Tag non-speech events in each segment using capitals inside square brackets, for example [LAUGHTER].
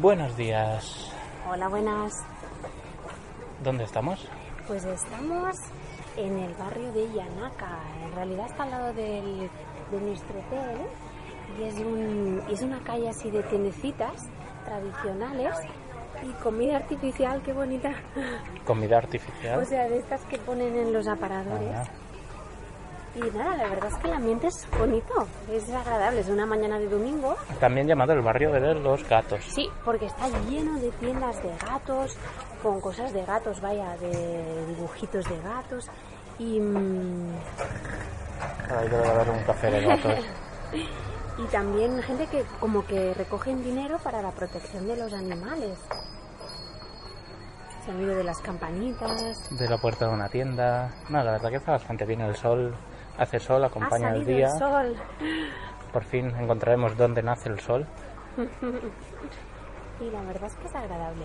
Buenos días. Hola, buenas. ¿Dónde estamos? Pues estamos en el barrio de Yanaka. En realidad está al lado del, de nuestro hotel y es, un, es una calle así de tiendecitas tradicionales y comida artificial, qué bonita. ¿Comida artificial? O sea, de estas que ponen en los aparadores. Ah, Y nada, la verdad es que el ambiente es bonito, es agradable, es una mañana de domingo. También llamado el barrio de los gatos. Sí, porque está lleno de tiendas de gatos, con cosas de gatos, vaya, de dibujitos de gatos. Y, Ahí debe haber un café de gatos. [LAUGHS] y también gente que como que recogen dinero para la protección de los animales. Sonido de las campanitas. De la puerta de una tienda. No, la verdad que está bastante bien el sol. Hace sol, Ha acompaña el salido día. el sol. Por fin encontraremos dónde nace el sol. [LAUGHS] Y la verdad es que es agradable.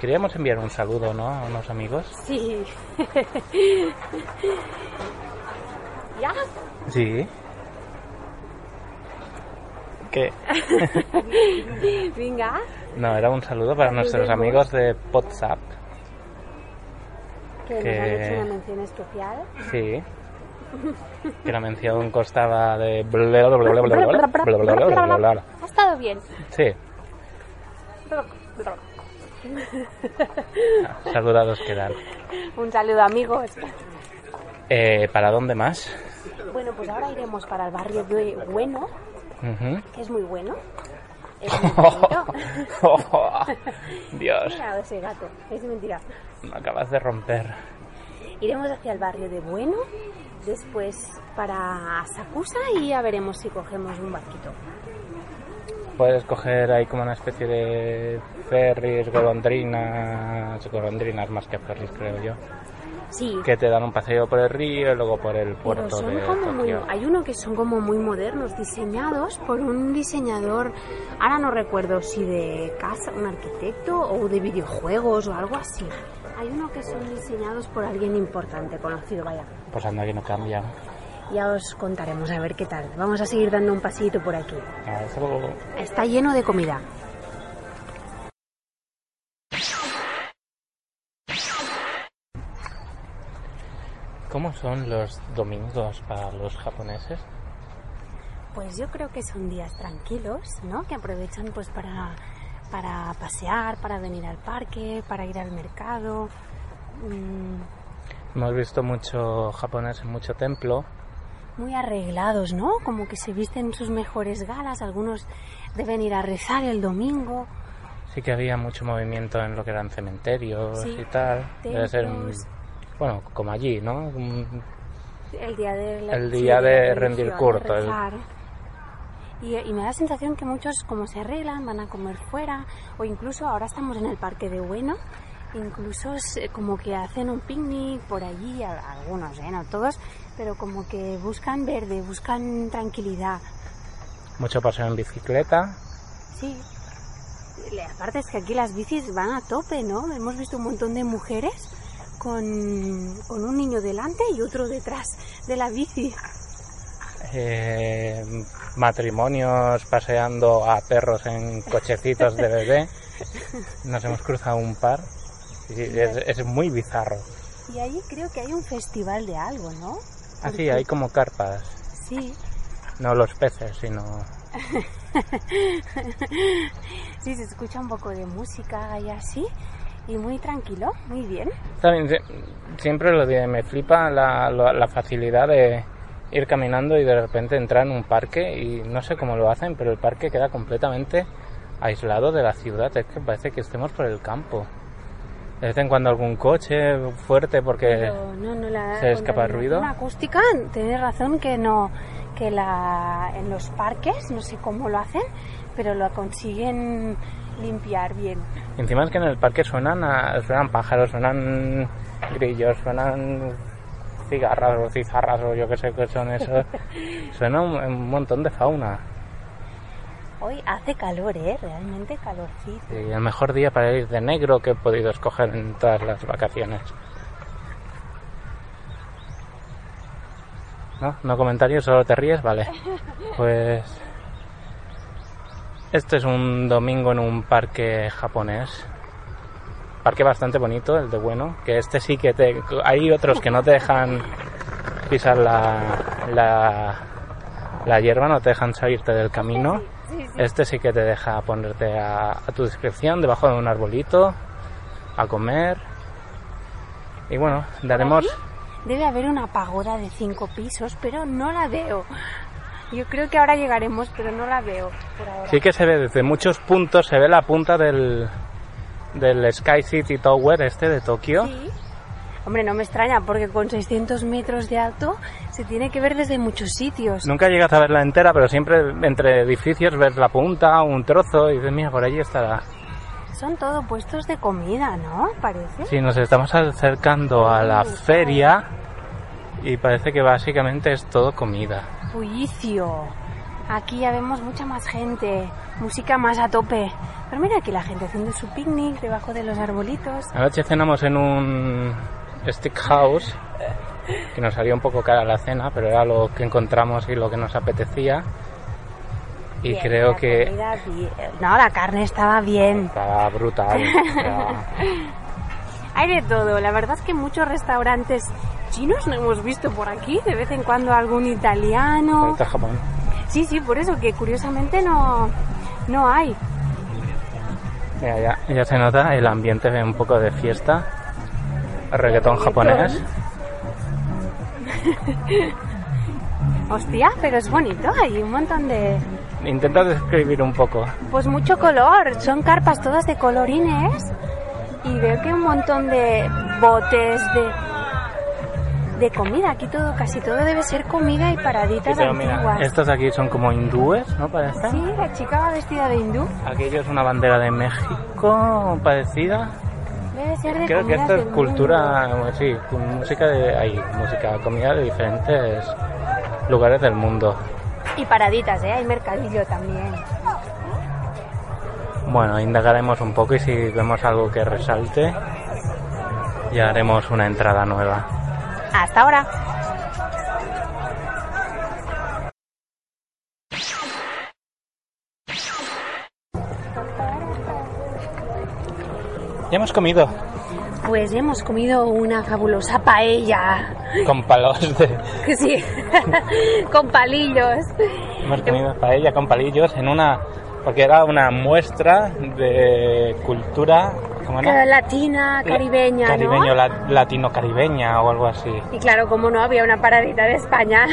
Queríamos enviar un saludo, ¿no? A unos amigos. Sí. [LAUGHS] ¿Ya? Sí. ¿Qué? [LAUGHS] Venga. No, era un saludo para nuestros amigos de WhatsApp. Que nos Que- han hecho una mención especial. Sí que la mención costaba de ha estado bien sí saludados quedan un saludo amigos eh, para dónde más bueno pues ahora iremos para el barrio de bueno que es muy bueno Dios. Mira ese gato, es mentira. Me acabas de romper. Iremos hacia el barrio de Bueno, después para Sakusa y ya veremos si cogemos un barquito. Puedes coger ahí como una especie de ferries, golondrinas, golondrinas más que ferries creo yo, Sí, que te dan un paseo por el río y luego por el pero puerto son de como muy, Tokio. hay uno que son como muy modernos, diseñados por un diseñador, ahora no recuerdo si de casa, un arquitecto o de videojuegos o algo así. Hay uno que son diseñados por alguien importante, conocido, vaya. Pues anda que no cambia. Ya os contaremos a ver qué tal. Vamos a seguir dando un pasito por aquí. Ah, Está lleno de comida. ¿Cómo son los domingos para los japoneses? Pues yo creo que son días tranquilos, ¿no? Que aprovechan pues para, para pasear, para venir al parque, para ir al mercado. Mm, Hemos visto mucho japonés en mucho templo. muy arreglados, ¿no? Como que se visten sus mejores galas. Algunos deben ir a rezar el domingo. Sí que había mucho movimiento en lo que eran cementerios Sí, y tal. Debe ser, un- templos. bueno, como allí, ¿no? Un- El día de la- El sí, día de la rendir culto, de el- rezar. Y, y me da la sensación que muchos como se arreglan, van a comer fuera o incluso ahora estamos en el parque de Bueno, incluso se- como que hacen un picnic por allí, a- algunos, ¿eh? no todos, pero como que buscan verde, buscan tranquilidad. mucho paseo en bicicleta. Sí. Aparte es que aquí las bicis van a tope, ¿no? Hemos visto un montón de mujeres con, con un niño delante y otro detrás de la bici. Eh, matrimonios paseando a perros en cochecitos de bebé. Nos hemos cruzado un par. y es, es muy bizarro. Y ahí creo que hay un festival de algo, ¿no? Así, hay como carpas. Sí, No los peces, sino... [LAUGHS] sí, se escucha un poco de música y así. Y muy tranquilo, muy bien. También sie- siempre lo de me flipa la, la- la facilidad de ir caminando y de repente entrar en un parque y no sé cómo lo hacen, pero el parque queda completamente aislado de la ciudad. Es que parece que estemos por el campo. De vez en cuando algún coche fuerte porque Pero no, no, la, ¿Se escapa la el ruido? iluminación acústica, tienes razón que no, que la, en los parques, no sé cómo lo hacen, pero lo consiguen limpiar bien. Encima es que en el parque suenan, a- suenan pájaros, suenan grillos, suenan cigarras o cizarras o yo qué sé qué son esos. [LAUGHS] Suena un, un montón de fauna. Hoy hace calor, ¿eh? Realmente calorcito. Y el mejor día para ir de negro que he podido escoger en todas las vacaciones. ¿No? ¿No comentarios? ¿Solo te ríes? Vale. [LAUGHS] Pues... Este es un domingo en un parque japonés. Parque bastante bonito, el de bueno. Que este sí que te... Hay otros que no te dejan pisar la, la, la hierba, no te dejan salirte del camino. Este sí que te deja ponerte a, a tu descripción debajo de un arbolito, a comer. Y bueno, daremos... Debe haber una pagoda de cinco pisos, pero no la veo. Yo creo que ahora llegaremos, pero no la veo por ahora. Sí que se ve desde muchos puntos, se ve la punta del, del Sky City Tower este de Tokio. Sí. Hombre, no me extraña, porque con 600 metros de alto se tiene que ver desde muchos sitios. Nunca llegas a verla entera, pero siempre entre edificios ves la punta, un trozo y dices, mira, por allí estará. Son todo puestos de comida, ¿no? Parece. Sí, nos estamos acercando a la feria y parece que básicamente es todo comida. Bullicio. Aquí ya vemos mucha más gente, música más a tope. Pero mira aquí la gente haciendo su picnic debajo de los arbolitos. Anoche cenamos en un stick house que nos salió un poco cara la cena, pero era lo que encontramos y lo que nos apetecía. Y Bien, creo que bien. No, la carne estaba bien. estaba brutal. sea, [LAUGHS] Hay de todo. La verdad es que muchos restaurantes chinos no hemos visto por aquí. De vez en cuando algún italiano. ahorita Japón. Sí, sí, por eso que curiosamente no, no hay. Mira, ya, ya se nota el ambiente de un poco de fiesta. Reggaetón japonés. [LAUGHS] Hostia, pero es bonito. Hay un montón de... Intenta describir un poco. Pues mucho color. Son carpas todas de colorines. Y veo que un montón de botes de... De comida, aquí todo, casi todo debe ser comida y paraditas antiguas. estos aquí son como hindúes, ¿no? Sí, la chica va vestida de hindú. Aquello es una bandera de México parecida. Debe ser de Creo que esto es cultura, bueno, sí, música de ahí, música, comida de diferentes lugares del mundo. mundo. Y paraditas, ¿eh? Hay mercadillo también. Bueno, indagaremos un poco y si vemos algo que resalte, ya haremos una entrada nueva. Hasta ahora. Ya hemos comido Pues hemos comido una fabulosa paella. con palos de... Que sí, [LAUGHS] con palillos. Hemos comido paella con palillos en una... Porque era una muestra de cultura... ¿Cómo era? Latina, caribeña, Caribeño, ¿no? la- latino-caribeña o algo así. Y claro, como no, había una paradita de España.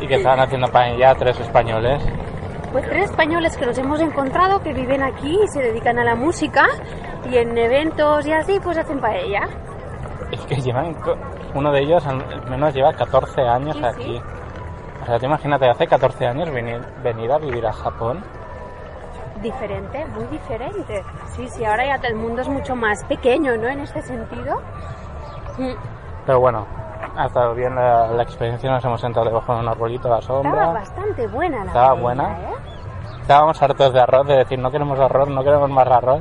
Y que estaban haciendo paella tres españoles. Pues tres españoles que nos hemos encontrado que viven aquí y se dedican a la música y en eventos y así pues hacen paella. Es que llevan, uno de ellos al menos lleva 14 años Sí, sí. aquí. O sea, te imagínate, hace 14 años venir, venir a vivir a Japón. Diferente, muy diferente. Sí, sí, ahora ya el mundo es mucho más pequeño, ¿no? En este sentido. Mm, Pero bueno, ha estado bien la, la experiencia, nos hemos sentado debajo de un arbolito a la Estaba sombra. bastante buena la Estaba buena. ¿eh? Estábamos hartos de arroz, de decir no queremos arroz, no queremos más arroz.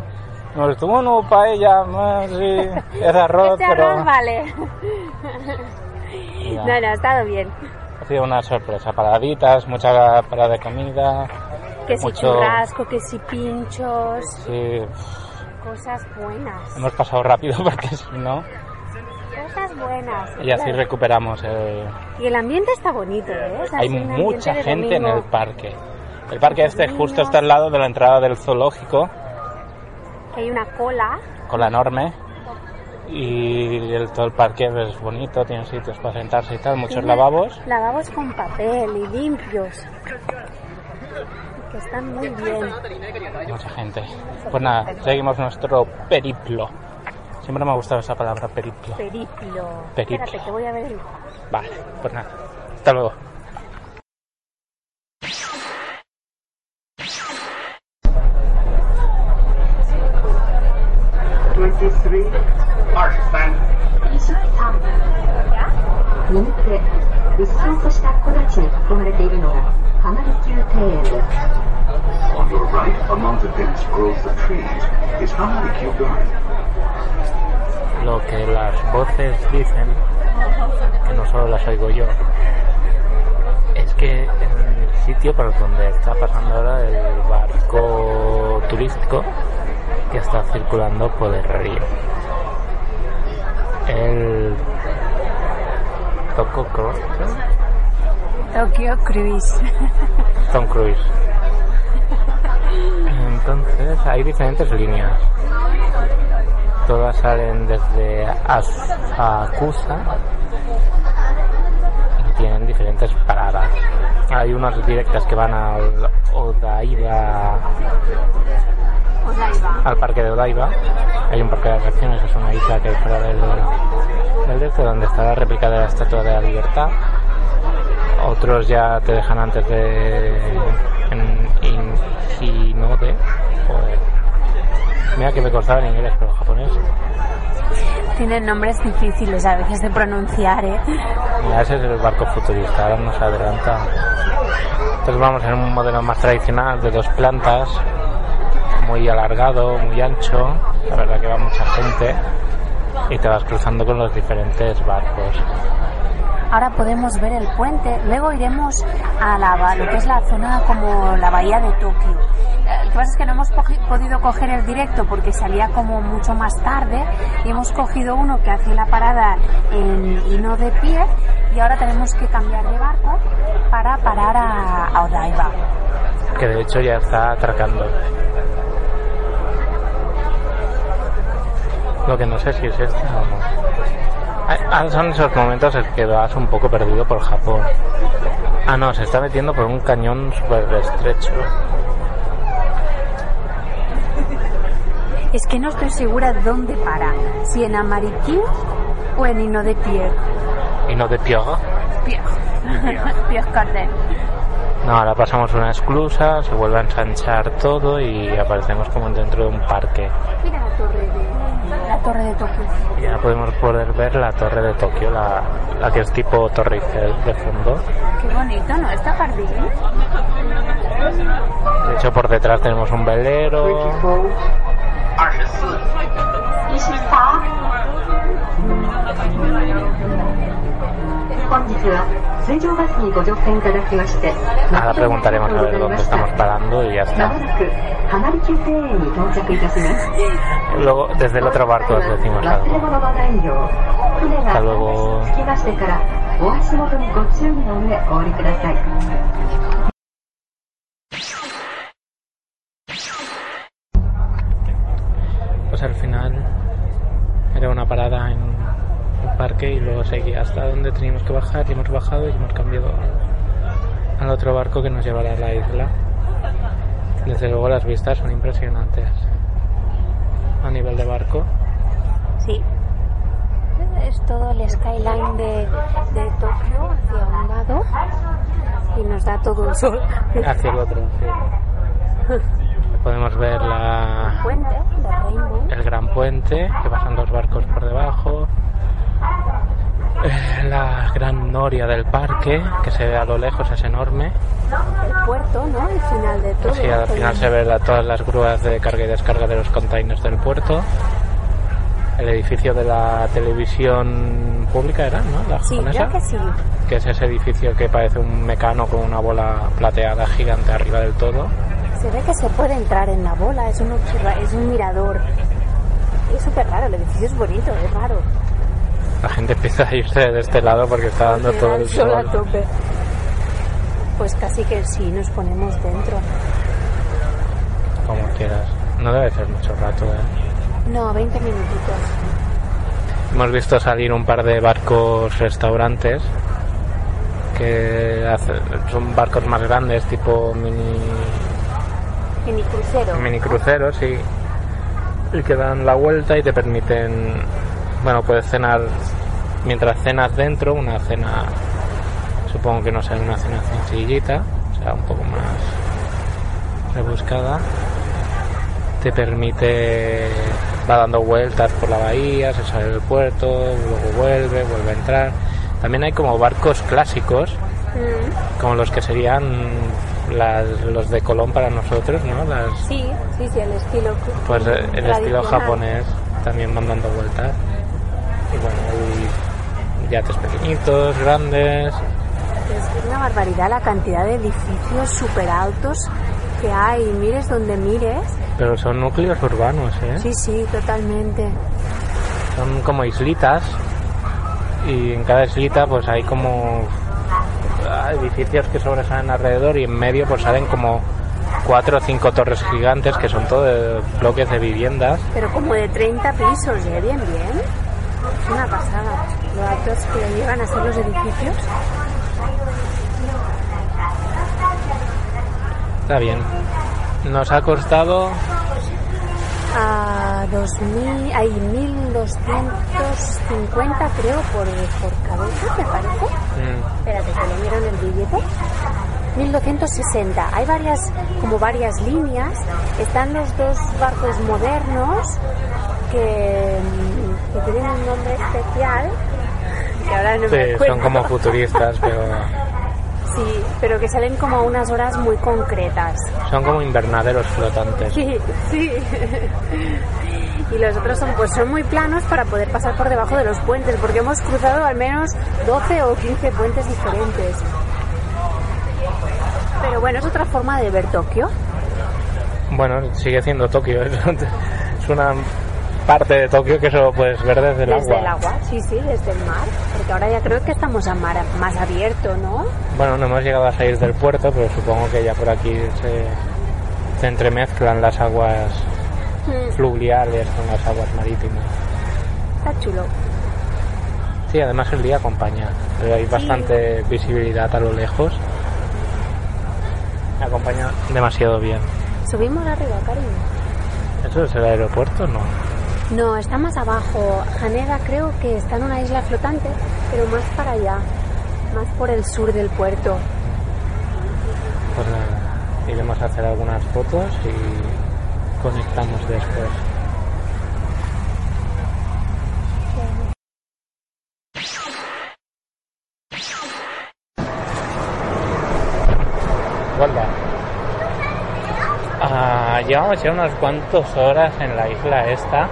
Nos estuvo no paella, más sí, [LAUGHS] es arroz, Este pero arroz vale. [LAUGHS] Ya. No, no, ha estado bien. ha sido una sorpresa. Paraditas, mucha parada de comida, Que si Mucho- churrasco, que si pinchos, sí, cosas buenas. hemos pasado rápido [LAUGHS] porque si no... Cosas buenas. Y así recuperamos el... Y el ambiente está bonito, ¿eh? Hay mucha gente en el parque. El parque este Niños. justo está al lado de la entrada del zoológico, hay una cola. con la enorme. Y el, todo el parque es bonito, tiene sitios para sentarse y tal, muchos Tiene lavabos. Lavabos con papel y limpios. Que están muy bien. Mucha gente. Pues nada, seguimos nuestro periplo. Siempre me ha gustado esa palabra, periplo. Periplo. Periplo. Espérate, que voy a ver el Vale, pues nada. Hasta luego. Lo que las voces dicen, que no solo las oigo yo, es que en el sitio por donde está pasando ahora el barco turístico que está circulando por el río. El Toko Cross, Tokyo Cruise. Tom Cruise. [LAUGHS] Entonces hay diferentes líneas. Todas salen desde Asakusa y tienen diferentes paradas. Hay unas directas que van al Odaiba, al parque de Odaiba. Hay un parque de atracciones, es una isla que hay fuera del, del este, donde está la réplica de la Estatua de la Libertad. Otros ya te dejan antes de. Joder. Mira que me costaba en inglés, pero japonés. Tienen nombres difíciles a veces de pronunciar, ¿eh? Mira, ese es el barco futurista, ahora nos adelanta. Entonces vamos en un modelo más tradicional de dos plantas, muy alargado, muy ancho. La verdad que va mucha gente y te vas cruzando con los diferentes barcos. Ahora podemos ver el puente, luego iremos a la, lo que es la zona como la bahía de Tokio. Lo que pasa es que no hemos podido coger el directo porque salía como mucho más tarde y hemos cogido uno que hace la parada en Hino de Pie y ahora tenemos que cambiar de barco para parar a, Odaiba. que de hecho ya está atracando. Lo que no sé si es este o no. Ah, son esos momentos en que vas un poco perdido por Japón. Ah, no, se está metiendo por un cañón súper estrecho. Es que no estoy segura dónde para, si en Amarikyu o en Hino de Pie. Y no de Pioga. Pierre. Pierre [LAUGHS] Cardin. No, ahora pasamos una esclusa, se vuelve a ensanchar todo y aparecemos como dentro de un parque. Mira la torre de, la torre de Tokio. Y ya podemos poder ver la torre de Tokio, la, la que es tipo Torre Eiffel de fondo. Qué bonito, ¿no? Está jardín. De hecho, por detrás tenemos un velero. 本日は水上バスにご乗船いただきましてまもなく浜離宮庭園に到着いたします。きましてからお足元にご注意の上お降りください。Barco que nos llevará a la isla. Desde luego las vistas son impresionantes a nivel de barco. Sí. Es todo el skyline de, de Tokio hacia un lado y nos da todo el sol. Hacia el otro, sí. [LAUGHS] Podemos ver la, Puente Rainbow. el gran puente que pasan dos barcos por debajo. Eh, La gran noria del parque que se ve a lo lejos, es enorme. El puerto, ¿no? El final de todo. Sí, al final se ve la- todas las grúas de carga y descarga de los containers del puerto. El edificio de la televisión pública era, ¿no? La Sí, creo que sí. Que es ese edificio que parece un mecano con una bola plateada gigante arriba del todo. Se ve que se puede entrar en la bola, es un, es un mirador. Es súper raro, el edificio es bonito, es raro. La gente empieza a irse de este lado porque está dando todo el sol a sol. tope. Pues casi que sí, nos ponemos dentro. Como quieras. No debe ser mucho rato, ¿eh? No, 20 minutitos. Hemos visto salir un par de barcos restaurantes que hace- son barcos más grandes, tipo mini, Mini crucero. mini cruceros y, y que dan la vuelta y te permiten, bueno, puedes cenar mientras cenas dentro, una cena, supongo que no sea una cena sencillita, o sea, un poco más rebuscada. Te permite, va dando vueltas por la bahía, se sale del puerto, luego vuelve, vuelve a entrar. También hay como barcos clásicos Mm. como los que serían las- los de Colón para nosotros, ¿no? Las, Sí, sí, sí, el estilo. pues eh, el estilo japonés también van dando vueltas. Y bueno, hay yates pequeñitos, grandes. Es una barbaridad la cantidad de edificios súper altos que hay. Mires donde mires. Pero son núcleos urbanos, ¿eh? Sí, sí, totalmente. Son como islitas. Y en cada islita pues hay como ah, edificios que sobresalen alrededor y en medio pues salen como cuatro o cinco torres gigantes que son todo de bloques de viviendas. Pero como de 30 pisos, ¿eh? Bien, bien. Es una pasada. Lo altos que llegan a ser los edificios. Está bien. Nos ha costado A 2000, hay 1250 creo por, por cabeza, me parece. mm, Espérate, que lo miro en el billete. 1260. Hay varias, como varias líneas. Están los dos barcos modernos que, que tienen un nombre especial. Que ahora no me sí, acuerdo. son como futuristas, [LAUGHS] pero Sí, pero que salen como a unas horas muy concretas. son como invernaderos flotantes. Sí, sí. Y los otros son, pues son muy planos para poder pasar por debajo de los puentes, porque hemos cruzado al menos 12 o 15 puentes diferentes. Pero bueno, es otra forma de ver Tokio. Bueno, sigue siendo Tokio. [LAUGHS] Es una parte de Tokio que solo puedes ver desde el desde agua. el agua, sí, sí, desde el mar. Porque ahora ya creo que estamos a mar más abierto, ¿no? Bueno, no hemos llegado a salir del puerto, pero supongo que ya por aquí se, se entremezclan las aguas Mm, fluviales con las aguas marítimas. Está chulo. Sí, además el día acompaña. pero Hay bastante visibilidad a lo lejos. Acompaña demasiado bien. Subimos arriba, cariño. ¿Eso es el aeropuerto? No. No, está más abajo. Haneda creo que está en una isla flotante, pero más para allá, más por el sur del puerto. Pues nada, iremos a hacer algunas fotos y conectamos después. Vuelva. Ah, llevamos ya unas cuantas horas en la isla esta,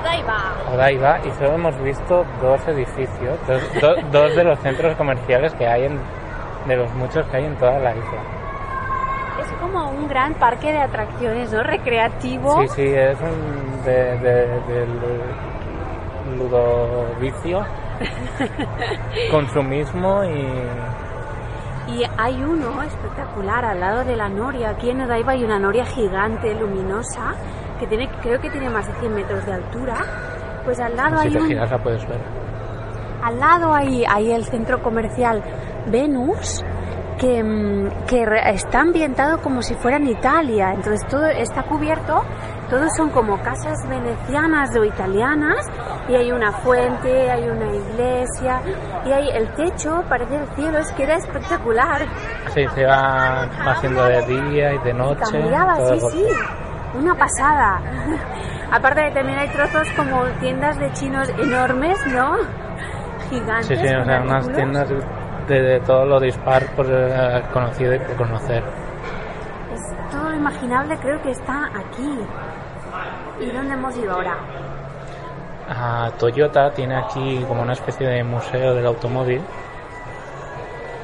Odaiba. Odaiba, y solo hemos visto dos edificios, dos, do- dos de los centros comerciales que hay en, de los muchos que hay en toda la isla. Es como un gran parque de atracciones, ¿no? Recreativo. Sí, sí, es un de, ludovicio, [LAUGHS] consumismo y... Y hay uno espectacular al lado de la noria. Aquí en Odaiba hay una noria gigante, luminosa, que tiene, creo que tiene más de 100 metros de altura. Pues al lado Si hay te un, giras la puedes ver. Al lado hay, hay el centro comercial Venus, que, mm, que está ambientado como si fuera en Italia. Entonces todo está cubierto, todos son como casas venecianas o italianas, y hay una fuente, hay una iglesia, y hay el techo, parece el cielo, es que era espectacular. Sí, se va haciendo de día y de Y noche. cambiaba, todo sí, sí. Una pasada. Aparte de también hay trozos como tiendas de chinos enormes, ¿no? Gigantes. Sí, sí, o sea, unas tiendas de, de todo lo dispar por eh, conocido y por conocer. Es todo lo imaginable, creo que está aquí. ¿Y dónde hemos ido ahora? Ah, Toyota tiene aquí como una especie de museo del automóvil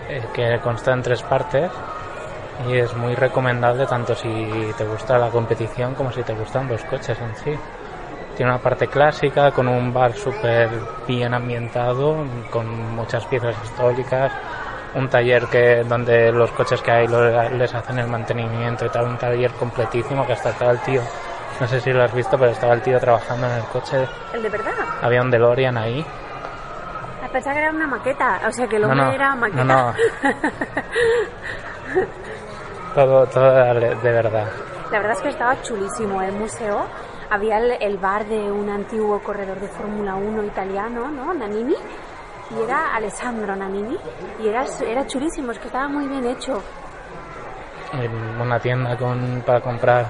eh, que consta en tres partes y es muy recomendable tanto si te gusta la competición como si te gustan los coches en sí. Tiene una parte clásica con un bar súper bien ambientado, con muchas piezas históricas, un taller que donde los coches que hay lo- les hacen el mantenimiento y tal, un taller completísimo que hasta estaba el tío, no sé si lo has visto, pero estaba el tío trabajando en el coche ¿El de verdad? había un DeLorean ahí. A pesar que era una maqueta, o sea que el No, hombre no, era maqueta. no, no. [LAUGHS] Todo, todo de verdad. La verdad es que estaba chulísimo el museo. Había el, el bar de un antiguo corredor de Fórmula 1 italiano, ¿no? Nanini. Y era Alessandro Nanini. Y era, era chulísimo, es que estaba muy bien hecho. Una tienda con, para comprar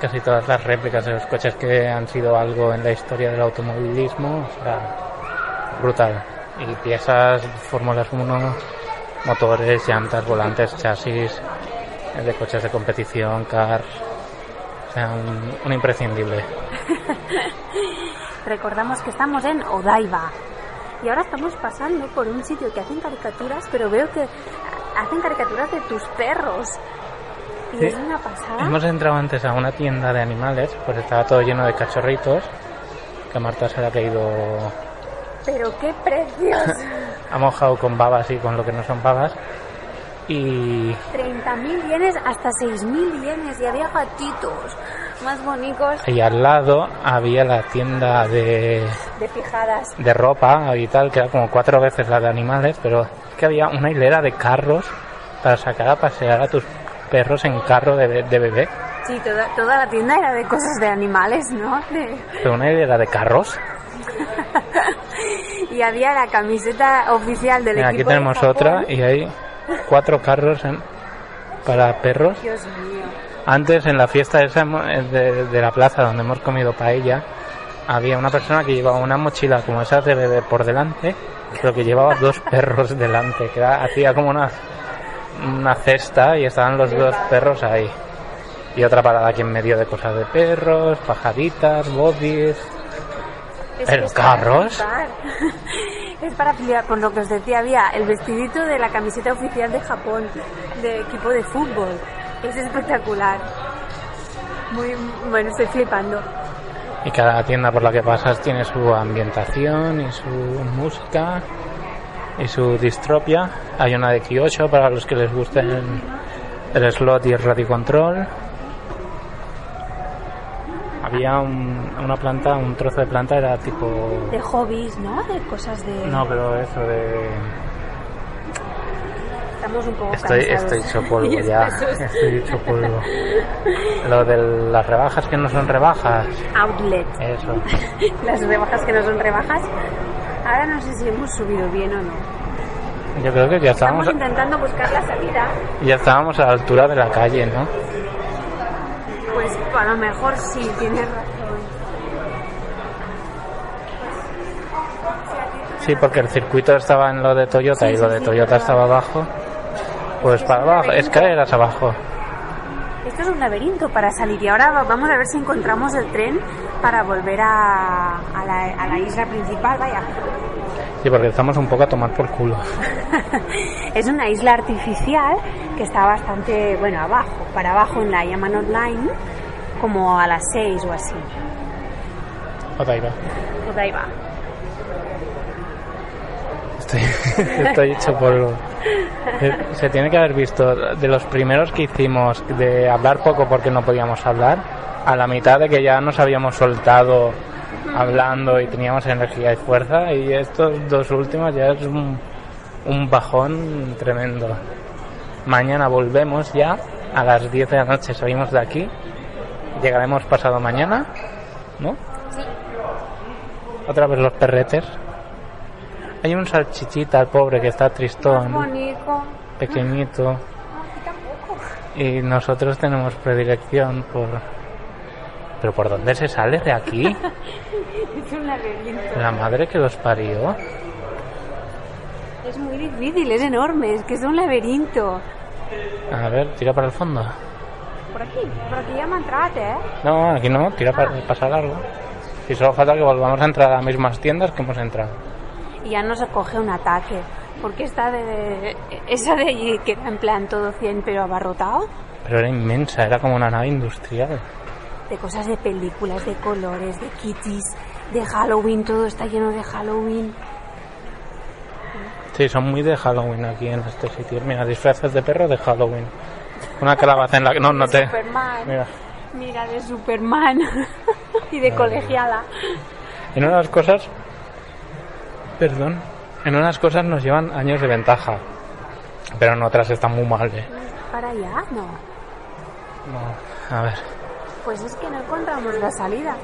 casi todas las réplicas de los coches que han sido algo en la historia del automovilismo. O sea, brutal. Y piezas Fórmulas 1 motores, llantas, volantes, chasis, eh, de coches de competición, cars. O sea, un, un imprescindible. [LAUGHS] Recordamos que estamos en Odaiba. Y ahora estamos pasando por un sitio que hacen caricaturas, pero veo que hacen caricaturas de tus perros. Y Sí. es una pasada. Hemos entrado antes a una tienda de animales, pues estaba todo lleno de cachorritos, que Marta se le ha caído, Pero qué precios. [LAUGHS] ha mojado con babas y con lo que no son babas. Y 30.000 yenes hasta 6.000 yenes. Y había gatitos más bonitos y al lado había la tienda de, de pijadas. de ropa y tal, que era como cuatro veces la de animales, pero es que había una hilera de carros para sacar a pasear a tus perros en carro de, de bebé. Sí, toda, toda la tienda era de cosas de animales, ¿no? De- Pero una hilera de carros. [LAUGHS] Y había la camiseta oficial del Mira, aquí equipo de tenemos Japón. otra y hay cuatro carros en- para perros. Dios mío. Antes en la fiesta esa eh, de, de la plaza donde hemos comido paella, había una persona que llevaba una mochila como esas de bebé por delante, pero que llevaba dos [LAUGHS] perros delante, que era- hacía como una, una cesta y estaban los dos perros ahí. Y otra parada aquí en medio de cosas de perros, pajaritas, bodies. Es ¿Pero carros? [LAUGHS] Es para flipar con lo que os decía, había el vestidito de la camiseta oficial de Japón, de equipo de fútbol. Es espectacular. Muy, bueno, estoy flipando. Y cada tienda por la que pasas tiene su ambientación y su música y su distropia. Hay una de Kyosho para los que les guste el, el slot y el radio control. Había un- una planta, un trozo de planta, era tipo... De hobbies, ¿no? De cosas de... No, pero eso de... Estamos un poco Estoy, cansados. estoy hecho [LAUGHS] polvo ya. Estoy hecho polvo. Lo de las rebajas que no son rebajas. Outlet. Eso. [LAUGHS] Las rebajas que no son rebajas. Ahora no sé si hemos subido bien o no. Yo creo que ya Estamos estábamos, intentando buscar la salida. ya estábamos a la altura de la calle, ¿no? A lo mejor sí, tienes razón. Sí, porque el circuito estaba en lo de Toyota Sí, y sí, lo de sí, Toyota pero- estaba abajo. Pues para abajo, escaleras abajo. Esto es un laberinto para salir y ahora va- vamos a ver si encontramos el tren para volver a, a la, a la isla principal. Vaya, Sí, porque estamos un poco a tomar por culo. [LAUGHS] es una isla artificial que está bastante, bueno, abajo, para abajo en la Yamanot Line, como a las 6 o así. Odaiba. Ahí va. Estoy, [LAUGHS] estoy hecho polvo. Eh, Se tiene que haber visto de los primeros que hicimos de hablar poco porque no podíamos hablar, a la mitad de que ya nos habíamos soltado hablando y teníamos energía y fuerza, y estos dos últimos ya es un, un bajón tremendo. Mañana volvemos ya, a las 10 de la noche salimos de aquí, llegaremos pasado mañana, ¿no? Sí. Otra vez los perretes. Hay un salchichita, el pobre, que está tristón, bonito. pequeñito. Tampoco. Y nosotros tenemos predilección por... ¿Pero por dónde se sale de aquí? [LAUGHS] Es un laberinto. La madre que los parió. Es muy difícil, es enorme, es que es un laberinto. A ver, tira para el fondo. Por aquí, por aquí ya me entrat, eh? No, aquí no, tira para pasar largo. Y solo falta que volvamos a entrar a las mismas tiendas que hemos entrado. Y ya nos coge un ataque. Porque esta de... Esa de allí que era en plan todo 100 pero abarrotado. Pero era inmensa, era como una nave industrial. De cosas de películas, de colores, de kitties, de Halloween, todo está lleno de Halloween. Sí, son muy de Halloween aquí en este sitio. Mira, disfraces de perro de Halloween. Una calabaza en la que... No, no te... Superman. Mira. Mira, de Superman. [LAUGHS] y de colegiala. En unas cosas, perdón, en unas cosas nos llevan años de ventaja, pero en otras están muy mal. ¿eh? ¿Para allá? No. No, a ver, Pues es que no encontramos la salida.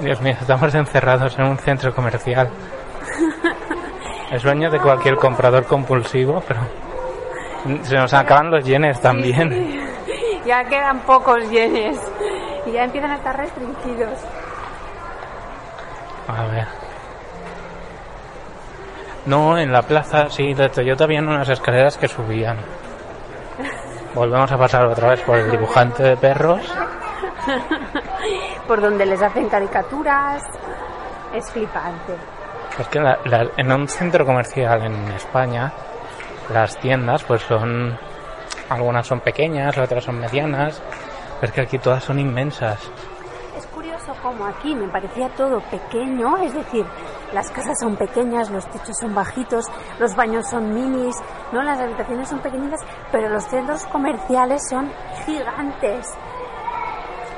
Dios mío, estamos encerrados en un centro comercial. [LAUGHS] El sueño de cualquier comprador compulsivo, pero se nos acaban los yenes también. [LAUGHS] Ya quedan pocos yenes. Y ya empiezan a estar restringidos. A ver. No, en la plaza, sí, de Toyota habían unas escaleras que subían. [LAUGHS] Volvemos a pasar otra vez por el dibujante de perros. [LAUGHS] Por donde les hacen caricaturas. Es flipante. Es que la- la- en un centro comercial en España, las tiendas, pues son. Algunas son pequeñas, otras son medianas. Pero es que aquí todas son inmensas. Es curioso como aquí me parecía todo pequeño, es decir, las casas son pequeñas, los techos son bajitos, los baños son minis, no las habitaciones son pequeñitas, pero los centros comerciales son gigantes.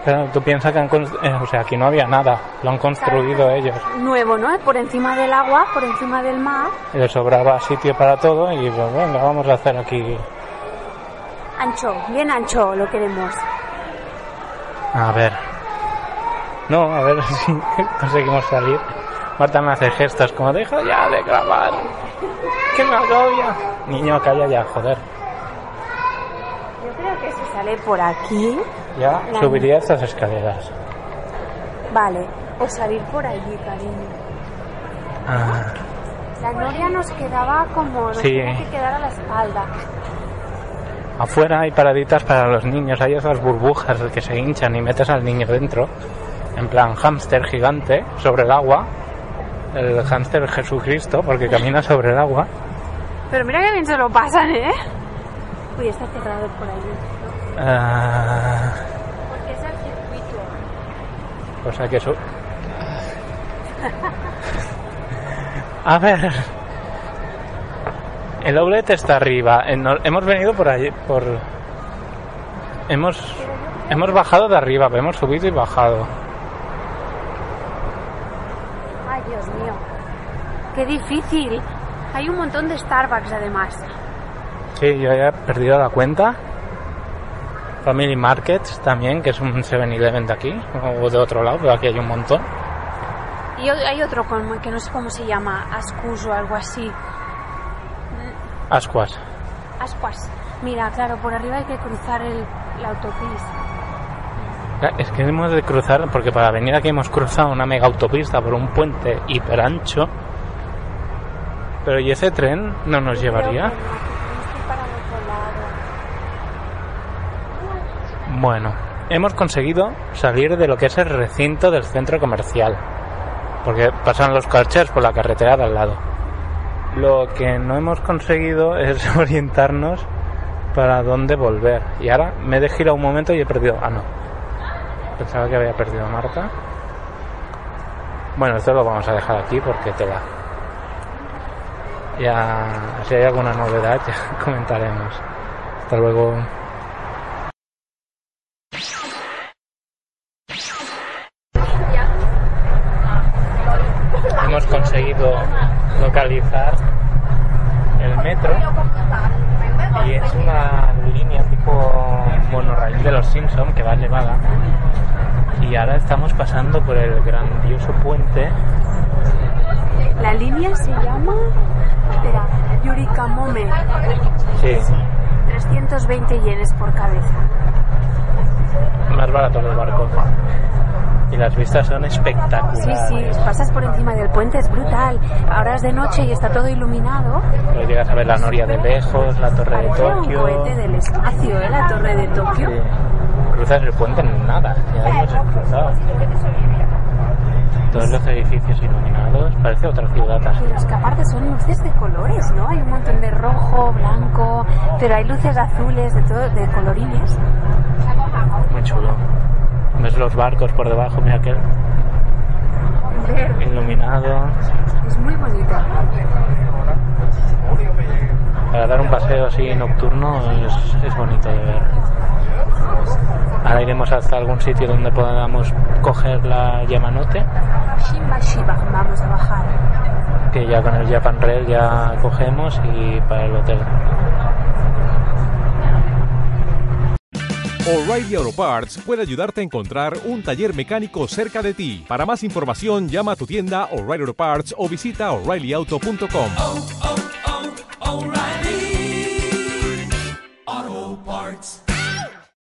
Pero tú piensas que han eh, o sea, aquí no había nada, lo han construido ellos. Nuevo, ¿no? Por encima del agua, por encima del mar, les sobraba sitio para todo y pues venga, vamos a hacer aquí. ancho, bien ancho lo queremos. A ver. No, a ver [LAUGHS] si conseguimos salir. Marta me hace gestos como deja ya de grabar. Que me agobia. Niño, calla ya, joder. Creo que se sale por aquí, Ya La- subiría estas escaleras. vale, o salir por allí, cariño. Ah, La noria nos quedaba como, nos Sí. tenía que quedar a la espalda. afuera hay paraditas para los niños. Hay esas burbujas que se hinchan y metes al niño dentro. En plan hámster gigante sobre el agua. El hámster Jesucristo porque camina sobre el agua. Pero mira que bien se lo pasan, ¿eh? Uy, está cerrado por allí. Ah, Porque es el circuito. O sea que eso. A ver. El outlet está arriba. Hemos venido por allí. Por. Hemos. Hemos bajado de arriba, pero hemos subido y bajado. Ay, Dios mío. Qué difícil. Hay un montón de Starbucks además. Sí, yo ya he perdido la cuenta. Family Markets también, que es un 7-Eleven de aquí, o de otro lado, pero aquí hay un montón. Y hay otro con, que no sé cómo se llama, Ascus o algo así. Ascuas. Ascuas. Mira, claro, por arriba hay que cruzar el, la autopista. Es que hemos de cruzar, porque para venir aquí hemos cruzado una mega autopista por un puente hiper ancho. Pero ¿y ese tren no nos llevaría? Creo que no, que tenemos que ir para el otro lado. Bueno, hemos conseguido salir de lo que es el recinto del centro comercial. Porque pasan los coches por la carretera de al lado. Lo que no hemos conseguido [LAUGHS] es orientarnos para dónde volver. Y ahora me he de girar un momento y he perdido... Ah, no. Pensaba que había perdido a Marta. Bueno, esto lo vamos a dejar aquí porque te va. Ya, si hay alguna novedad, [LAUGHS] ya comentaremos. Hasta luego. hemos conseguido localizar el metro y es una línea tipo monorraíl de los Simpson que va elevada y ahora estamos pasando por el grandioso puente La línea se llama. Espera, Yurikamome. sí, 320 yenes por cabeza. más barato que el barco y las vistas son Sí, espectaculares sí, pasas por encima del puente, es brutal. Ahora es de noche y está todo iluminado. Pero llegas a ver la noria de lejos la torre de Parece un Tokio cohete del espacio, ¿eh? La torre de Tokio. Sí. Cruzas el puente en nada, ya hemos cruzado. Todos los edificios iluminados, parece otra ciudad así. Pero es que aparte son luces de colores, ¿no? Hay un montón de rojo, blanco, pero hay luces azules, de todo, de colorines. Muy chulo. Ves los barcos por debajo, mira aquel iluminado. Es muy bonito. Para dar un paseo así nocturno es, es bonito de ver. Ahora iremos hasta algún sitio donde podamos coger la Yamanote, Shimba Shiba, vamos a bajar. que ya con el Japan Rail ya cogemos y para el hotel. O'Reilly Auto Parts puede ayudarte a encontrar un taller mecánico cerca de ti. Para más información, llama a tu tienda O'Reilly Auto Parts o visita oreillyauto.com.